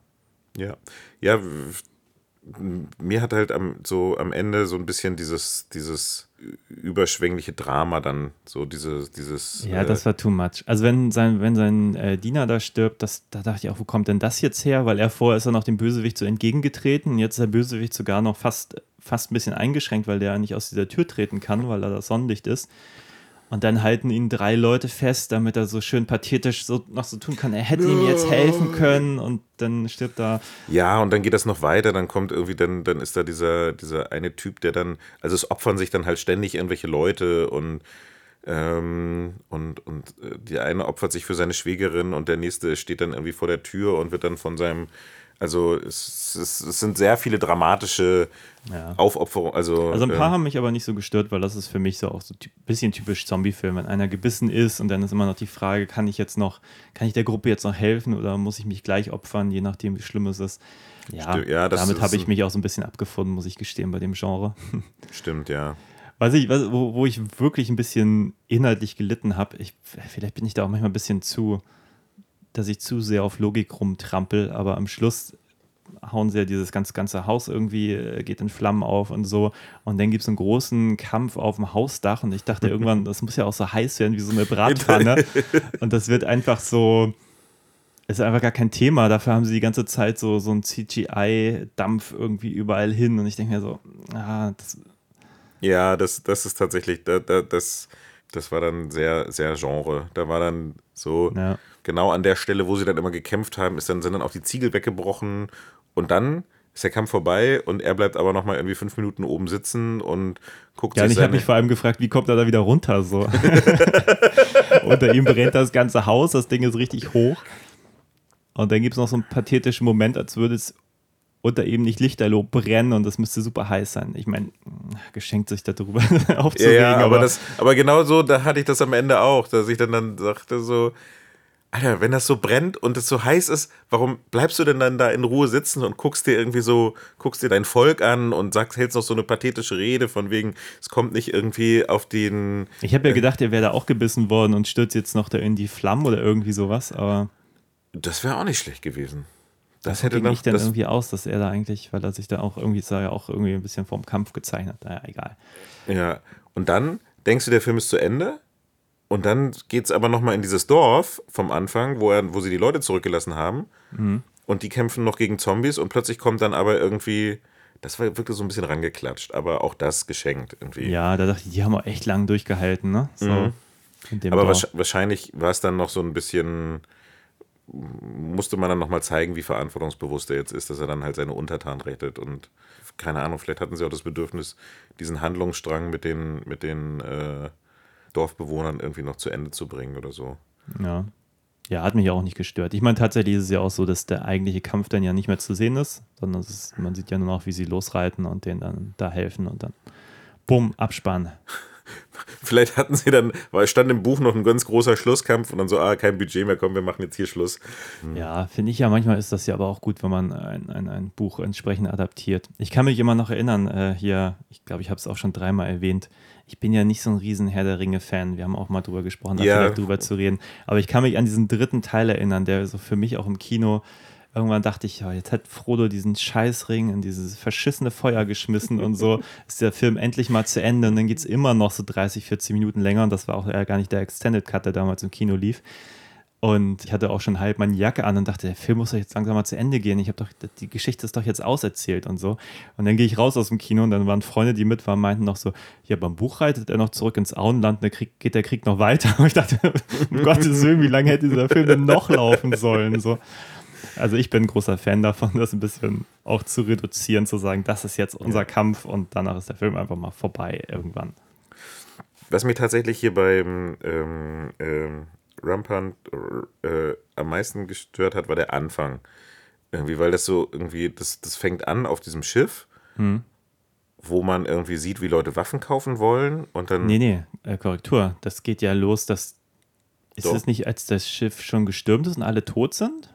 C: Ja, ja, mir hat halt am, so am Ende so ein bisschen dieses, dieses überschwängliche Drama dann, so dieses, dieses.
B: Ja,
C: äh,
B: das war too much. Also wenn sein, wenn sein äh, Diener da stirbt, das, da dachte ich auch, wo kommt denn das jetzt her? Weil er vorher ist er noch dem Bösewicht so entgegengetreten und jetzt ist der Bösewicht sogar noch fast, fast ein bisschen eingeschränkt, weil der nicht aus dieser Tür treten kann, weil da das Sonnenlicht ist. Und dann halten ihn drei Leute fest, damit er so schön pathetisch so noch so tun kann, er hätte ihm jetzt helfen können und dann stirbt da.
C: Ja, und dann geht das noch weiter, dann kommt irgendwie, dann, dann ist da dieser, dieser eine Typ, der dann, also es opfern sich dann halt ständig irgendwelche Leute und ähm, und, und äh, der eine opfert sich für seine Schwägerin und der nächste steht dann irgendwie vor der Tür und wird dann von seinem, also es, es, es sind sehr viele dramatische
B: Ja.
C: Aufopferungen, also,
B: Also ein paar
C: ähm,
B: haben mich aber nicht so gestört, weil das ist für mich so auch so ein bisschen typisch Zombie-Film. Wenn einer gebissen ist und dann ist immer noch die Frage, kann ich jetzt noch, kann ich der Gruppe jetzt noch helfen oder muss ich mich gleich opfern, je nachdem, wie schlimm es ist. Ja,
C: ja,
B: damit habe ich mich auch so ein bisschen abgefunden, muss ich gestehen, bei dem Genre.
C: stimmt, ja.
B: Was ich, was, wo, wo ich wirklich ein bisschen inhaltlich gelitten habe, ich, vielleicht bin ich da auch manchmal ein bisschen zu, dass ich zu sehr auf Logik rumtrampel, aber am Schluss hauen sie ja dieses ganze, ganze Haus irgendwie, äh, geht in Flammen auf und so. Und dann gibt es einen großen Kampf auf dem Hausdach und ich dachte irgendwann, das muss ja auch so heiß werden wie so eine Bratpfanne. und das wird einfach so, ist einfach gar kein Thema. Dafür haben sie die ganze Zeit so, so einen CGI-Dampf irgendwie überall hin. Und ich denke mir so, ah, das,
C: Ja, das, das ist tatsächlich, da, da, das, das war dann sehr, sehr Genre. Da war dann so,
B: Ja.
C: Genau an der Stelle, wo sie dann immer gekämpft haben, ist dann, sind dann auch die Ziegel weggebrochen und dann ist der Kampf vorbei und er bleibt aber nochmal irgendwie fünf Minuten oben sitzen und guckt
B: Ja,
C: sich
B: ich habe mich vor allem gefragt, wie kommt er da wieder runter so? Unter ihm brennt das ganze Haus, das Ding ist richtig hoch. Und dann gibt es noch so einen pathetischen Moment, als würde es unter ihm nicht lichterloh brennen und das müsste super heiß sein. Ich meine, geschenkt sich darüber
C: ja,
B: aufzuregen,
C: ja, aber,
B: aber,
C: das, aber genau so, da hatte ich das am Ende auch, dass ich dann, dann sagte so, Alter, wenn das so brennt und es so heiß ist, warum bleibst du denn dann da in Ruhe sitzen und guckst dir irgendwie so, guckst dir dein Volk an und sagst, hältst noch so eine pathetische Rede von wegen, es kommt nicht irgendwie auf den,
B: ich habe ja gedacht, er wäre da auch gebissen worden und stürzt jetzt noch da in die Flammen oder irgendwie sowas, aber
C: das wäre auch nicht schlecht gewesen. Das hätte
B: ging
C: noch,
B: ich dann irgendwie aus, dass er da eigentlich, weil er sich da auch irgendwie, sah ja auch irgendwie ein bisschen vorm Kampf gezeichnet. Naja, egal.
C: ja. Und dann denkst du, der Film ist zu Ende und dann geht es aber nochmal in dieses Dorf vom Anfang, wo, er, wo sie die Leute zurückgelassen haben
B: Mhm.
C: und die kämpfen noch gegen Zombies und plötzlich kommt dann aber irgendwie, das war wirklich so ein bisschen rangeklatscht, aber auch das geschenkt irgendwie.
B: Ja, da dachte ich, die haben auch echt lang durchgehalten, ne? So. In dem
C: Mhm. Aber
B: Dorf.
C: wahrsch- wahrscheinlich war es dann noch so ein bisschen, musste man dann nochmal zeigen, wie verantwortungsbewusst er jetzt ist, dass er dann halt seine Untertanen rettet und keine Ahnung, vielleicht hatten sie auch das Bedürfnis, diesen Handlungsstrang mit den, mit den äh, Dorfbewohnern irgendwie noch zu Ende zu bringen oder so.
B: Ja. Ja, hat mich auch nicht gestört. Ich meine, tatsächlich ist es ja auch so, dass der eigentliche Kampf dann ja nicht mehr zu sehen ist, sondern es ist, man sieht ja nur noch, wie sie losreiten und denen dann da helfen und dann bumm, Abspann.
C: Vielleicht hatten sie dann, weil stand im Buch noch ein ganz großer Schlusskampf und dann so, ah, kein Budget mehr, komm, wir machen jetzt hier Schluss.
B: Ja, finde ich ja, manchmal ist das ja aber auch gut, wenn man ein, ein, ein Buch entsprechend adaptiert. Ich kann mich immer noch erinnern, äh, hier, ich glaube, ich habe es auch schon dreimal erwähnt, ich bin ja nicht so ein riesen Herr der Ringe-Fan. Wir haben auch mal drüber gesprochen, da
C: Ja.
B: drüber zu reden. Aber ich kann mich an diesen dritten Teil erinnern, der so für mich auch im Kino, irgendwann dachte ich, ja, jetzt hat Frodo diesen Scheißring in dieses verschissene Feuer geschmissen und so ist der Film endlich mal zu Ende und dann geht es immer noch so 30, 40 Minuten länger und das war auch gar nicht der Extended Cut, der damals im Kino lief. Und ich hatte auch schon halb meine Jacke an und dachte, der Film muss doch jetzt langsam mal zu Ende gehen. Ich habe doch, die Geschichte ist doch jetzt auserzählt und so. Und dann gehe ich raus aus dem Kino und dann waren Freunde, die mit waren, meinten noch so, ja, beim Buch reitet er noch zurück ins Auenland, dann krieg, geht der Krieg noch weiter. Und ich dachte, um Gottes Willen, wie lange hätte dieser Film denn noch laufen sollen? So. Also ich bin ein großer Fan davon, das ein bisschen auch zu reduzieren, zu sagen, das ist jetzt unser Kampf und danach ist der Film einfach mal vorbei irgendwann.
C: Was mich tatsächlich hier beim ähm, ähm, Rampant äh, am meisten gestört hat, war der Anfang. Irgendwie, weil das so irgendwie, das, das fängt an auf diesem Schiff,
B: Hm.
C: wo man irgendwie sieht, wie Leute Waffen kaufen wollen und dann.
B: Nee, nee, äh, Korrektur. Das geht ja los, dass Ist es nicht, als das Schiff schon gestürmt ist und alle tot sind?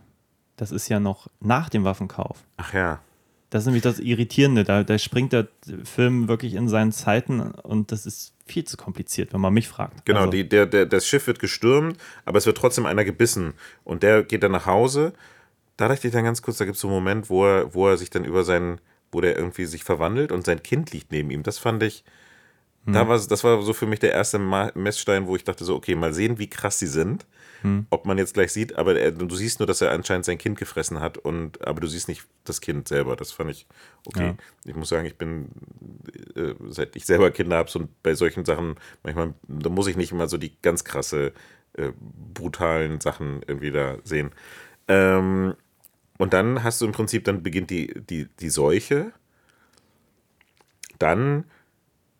B: Das ist ja noch nach dem Waffenkauf.
C: Ach ja.
B: Das ist nämlich das Irritierende. Da, da springt der Film wirklich in seinen Zeiten und das ist viel zu kompliziert, wenn man mich fragt.
C: Genau,
B: Also,
C: die, der, der, das Schiff wird gestürmt, aber es wird trotzdem einer gebissen. Und der geht dann nach Hause. Da dachte ich dann ganz kurz, da gibt es so einen Moment, wo er, wo er sich dann über sein, wo der irgendwie sich verwandelt und sein Kind liegt neben ihm. Das fand ich, da war, das war so für mich der erste Messstein, wo ich dachte so, okay, mal sehen, wie krass die sind. Ob man jetzt gleich sieht, aber er, du siehst nur, dass er anscheinend sein Kind gefressen hat, und, aber du siehst nicht das Kind selber. Das fand ich okay.
B: Ja.
C: Ich muss sagen, ich bin, äh, seit ich selber Kinder habe, so bei solchen Sachen, manchmal, da muss ich nicht immer so die ganz krasse, äh, brutalen Sachen irgendwie da sehen. Ähm, und dann hast du im Prinzip, dann beginnt die, die, die Seuche. Dann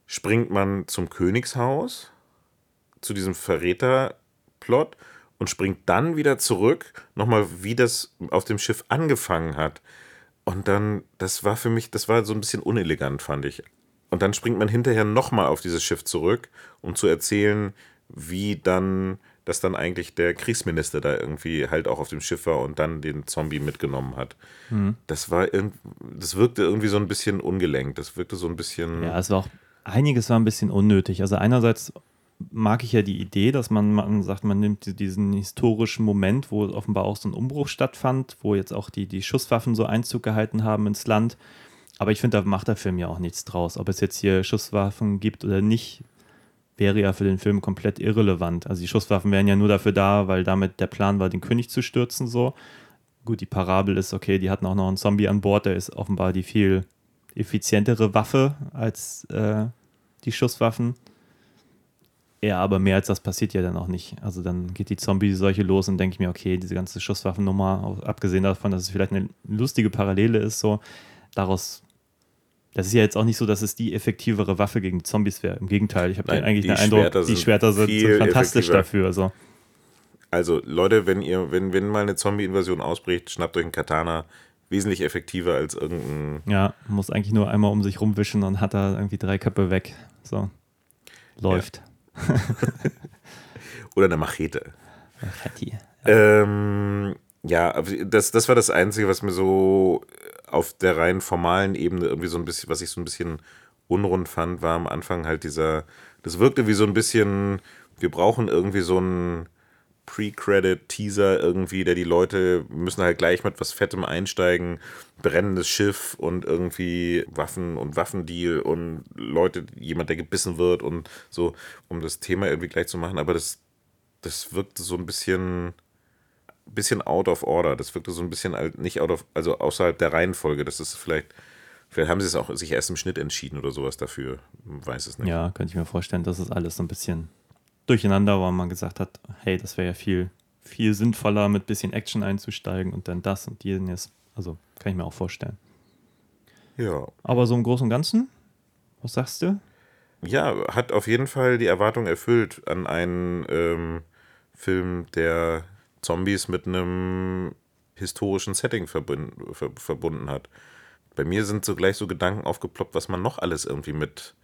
C: springt man zum Königshaus, zu diesem Verräterplot und springt dann wieder zurück, nochmal wie das auf dem Schiff angefangen hat. Und dann, das war für mich, das war so ein bisschen unelegant, fand ich. Und dann springt man hinterher nochmal auf dieses Schiff zurück, um zu erzählen, wie dann, dass dann eigentlich der Kriegsminister da irgendwie halt auch auf dem Schiff war und dann den Zombie mitgenommen hat. Das war das wirkte irgendwie so ein bisschen ungelenkt. Das wirkte so ein bisschen.
B: Ja, es war auch, einiges war ein bisschen unnötig. Also einerseits mag ich ja die Idee, dass man, man sagt, man nimmt diesen historischen Moment, wo offenbar auch so ein Umbruch stattfand, wo jetzt auch die, die Schusswaffen so Einzug gehalten haben ins Land. Aber ich finde, da macht der Film ja auch nichts draus. Ob es jetzt hier Schusswaffen gibt oder nicht, wäre ja für den Film komplett irrelevant. Also die Schusswaffen wären ja nur dafür da, weil damit der Plan war, den König zu stürzen. So. Gut, die Parabel ist okay, die hatten auch noch einen Zombie an Bord, der ist offenbar die viel effizientere Waffe als äh, die Schusswaffen. Ja, aber mehr als das passiert ja dann auch nicht. Also dann geht die Zombie-Seuche los und denke ich mir, okay, diese ganze Schusswaffennummer, abgesehen davon, dass es vielleicht eine lustige Parallele ist, so, daraus, das ist ja jetzt auch nicht so, dass es die effektivere Waffe gegen Zombies wäre. Im Gegenteil, ich habe eigentlich den Eindruck,
C: Schwerter
B: die Schwerter sind, sind fantastisch
C: effektiver.
B: dafür. So.
C: Also, Leute, wenn ihr, wenn, wenn mal eine Zombie-Invasion ausbricht, schnappt euch einen Katana. Wesentlich effektiver als irgendein.
B: Ja, muss eigentlich nur einmal um sich rumwischen und hat da irgendwie drei Köpfe weg. So. Läuft.
C: Oder eine Machete.
B: Fetti.
C: Ähm, ja, das, das war das Einzige, was mir so auf der rein formalen Ebene irgendwie so ein bisschen, was ich so ein bisschen unrund fand, war am Anfang halt dieser, das wirkte wie so ein bisschen, wir brauchen irgendwie so einen Pre-Credit-Teaser irgendwie, der die Leute müssen halt gleich mit was Fettem einsteigen, brennendes Schiff und irgendwie Waffen und Waffendeal und Leute, jemand, der gebissen wird und so, um das Thema irgendwie gleich zu machen, aber das, das wirkte so ein bisschen bisschen out of order. Das wirkte so ein bisschen alt- nicht out of, also außerhalb der Reihenfolge. Das ist vielleicht, vielleicht haben sie es auch sich erst im Schnitt entschieden oder sowas dafür. Weiß es nicht.
B: Ja, könnte ich mir vorstellen, dass es alles so ein bisschen durcheinander war, man gesagt hat, hey, das wäre ja viel, viel sinnvoller, mit bisschen Action einzusteigen und dann das und jenes. Also kann ich mir auch vorstellen.
C: Ja.
B: Aber so im Großen und Ganzen, was sagst du?
C: Ja, hat auf jeden Fall die Erwartung erfüllt an einen ähm, Film, der Zombies mit einem historischen Setting verbund, ver, verbunden hat. Bei mir sind so gleich so Gedanken aufgeploppt, was man noch alles irgendwie mit,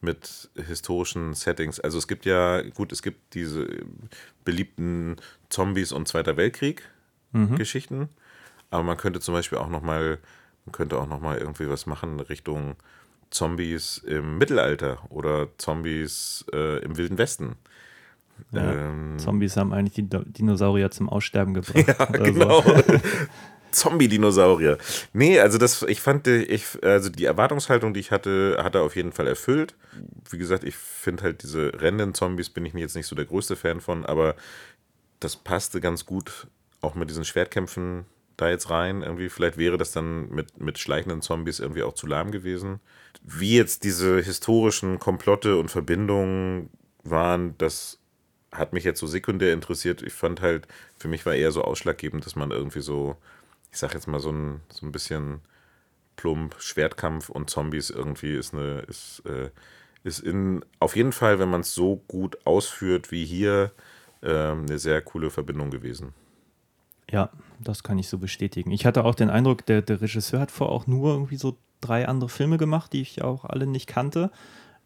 C: mit historischen Settings. Also es gibt ja, gut, es gibt diese beliebten Zombies und Zweiter Weltkrieg Geschichten, aber man könnte zum Beispiel auch noch mal, man könnte auch noch mal irgendwie was machen Richtung Zombies im Mittelalter oder Zombies äh, im Wilden Westen.
B: Ja,
C: Ähm,
B: Zombies haben eigentlich die Dinosaurier zum Aussterben gebracht.
C: Ja, genau.
B: So.
C: Zombie-Dinosaurier. Nee, also das, ich fand, ich, also die Erwartungshaltung, die ich hatte, hat er auf jeden Fall erfüllt. Wie gesagt, ich finde halt diese rennenden Zombies bin ich jetzt nicht so der größte Fan von, aber das passte ganz gut auch mit diesen Schwertkämpfen da jetzt rein. Irgendwie, vielleicht wäre das dann mit, mit schleichenden Zombies irgendwie auch zu lahm gewesen. Wie jetzt diese historischen Komplotte und Verbindungen waren, das hat mich jetzt so sekundär interessiert. Ich fand halt, für mich war eher so ausschlaggebend, dass man irgendwie so, ich sag jetzt mal so ein, so ein bisschen plump Schwertkampf und Zombies irgendwie ist eine, ist, äh, ist in, auf jeden Fall, wenn man es so gut ausführt wie hier, ähm, eine sehr coole Verbindung gewesen.
B: Ja, das kann ich so bestätigen. Ich hatte auch den Eindruck, der, der Regisseur hat vorher auch nur irgendwie so drei andere Filme gemacht, die ich auch alle nicht kannte.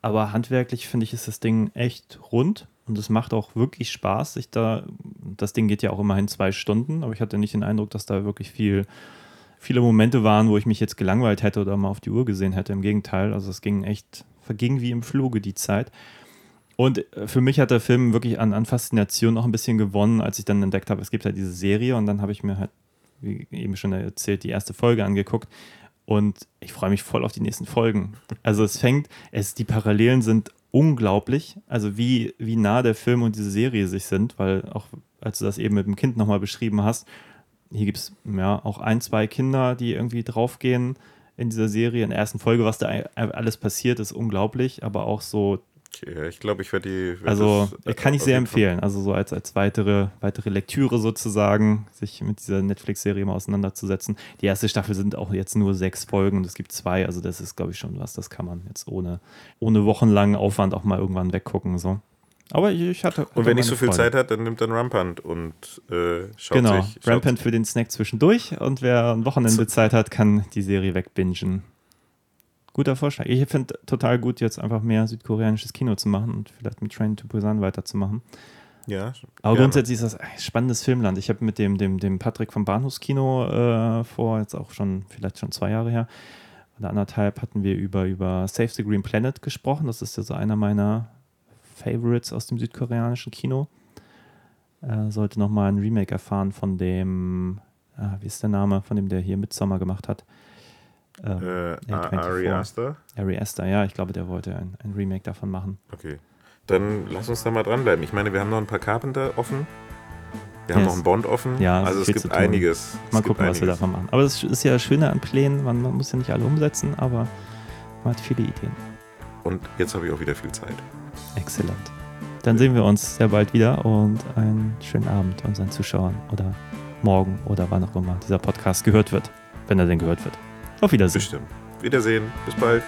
B: Aber handwerklich finde ich, ist das Ding echt rund. Und es macht auch wirklich Spaß, sich da, das Ding geht ja auch immerhin zwei Stunden, aber ich hatte nicht den Eindruck, dass da wirklich viel, viele Momente waren, wo ich mich jetzt gelangweilt hätte oder mal auf die Uhr gesehen hätte. Im Gegenteil, also es ging echt, verging wie im Fluge die Zeit. Und äh, für mich hat der Film wirklich an, an Faszination noch ein bisschen gewonnen, als ich dann entdeckt habe, es gibt halt diese Serie und dann habe ich mir halt, wie eben schon erzählt, die erste Folge angeguckt und ich freue mich voll auf die nächsten Folgen. Also es fängt, es, die Parallelen sind unglaublich, also wie, wie nah der Film und diese Serie sich sind, weil auch als du das eben mit dem Kind nochmal beschrieben hast, hier gibt es ja auch ein, zwei Kinder, die irgendwie draufgehen in dieser Serie. In der ersten Folge, was da alles passiert, ist unglaublich, aber auch so
C: Okay, ich glaube, ich werde die. werd
B: also
C: das, äh,
B: kann ich sehr empfehlen. Also so als, als weitere, weitere Lektüre sozusagen, sich mit dieser Netflix-Serie mal auseinanderzusetzen. Die erste Staffel sind auch jetzt nur sechs Folgen und es gibt zwei. Also das ist, glaube ich, schon was. Das kann man jetzt ohne, ohne wochenlangen Aufwand auch mal irgendwann weggucken. So. Aber ich, ich hatte.
C: Und wenn nicht so viel
B: Freude.
C: Zeit hat, dann nimmt dann Rampant und äh, schaut
B: Genau,
C: sich. Schaut,
B: Rampant für den Snack zwischendurch und wer ein Wochenende Zeit hat, kann die Serie wegbingen. Guter Vorschlag. Ich finde total gut, jetzt einfach mehr südkoreanisches Kino zu machen und vielleicht mit Train to Busan weiterzumachen.
C: Ja,
B: Aber
C: gerne.
B: grundsätzlich ist das ein spannendes Filmland. Ich habe mit dem, dem, dem Patrick vom Bahnhofskino äh, vor, jetzt auch schon, vielleicht schon zwei Jahre her, oder anderthalb, hatten wir über, über Save the Green Planet gesprochen. Das ist ja so einer meiner Favorites aus dem südkoreanischen Kino. Äh, sollte nochmal ein Remake erfahren von dem, ah, wie ist der Name, von dem, der hier Midsommar gemacht hat. Ähm,
C: Äh,
B: ja,
C: A-
B: 24.
C: Ari Aster?
B: Ari Aster, ja, ich glaube, der wollte ein, ein Remake davon machen.
C: Okay. Dann lass uns da mal dranbleiben. Ich meine, wir haben noch ein paar Carpenter offen. Wir haben
B: Yes.
C: noch einen Bond offen.
B: Ja,
C: also es gibt einiges.
B: Mal
C: gibt
B: gucken, was wir
C: einiges.
B: davon machen. Aber das ist ja das Schöne an Plänen, man, man muss ja nicht alle umsetzen, aber man hat viele Ideen.
C: Und jetzt habe ich auch wieder viel Zeit.
B: Exzellent. Dann sehen wir uns sehr bald wieder und einen schönen Abend unseren Zuschauern oder morgen oder wann auch immer dieser Podcast gehört wird, wenn er denn gehört wird. Auf Wiedersehen.
C: Bestimmt. Wiedersehen. Bis bald.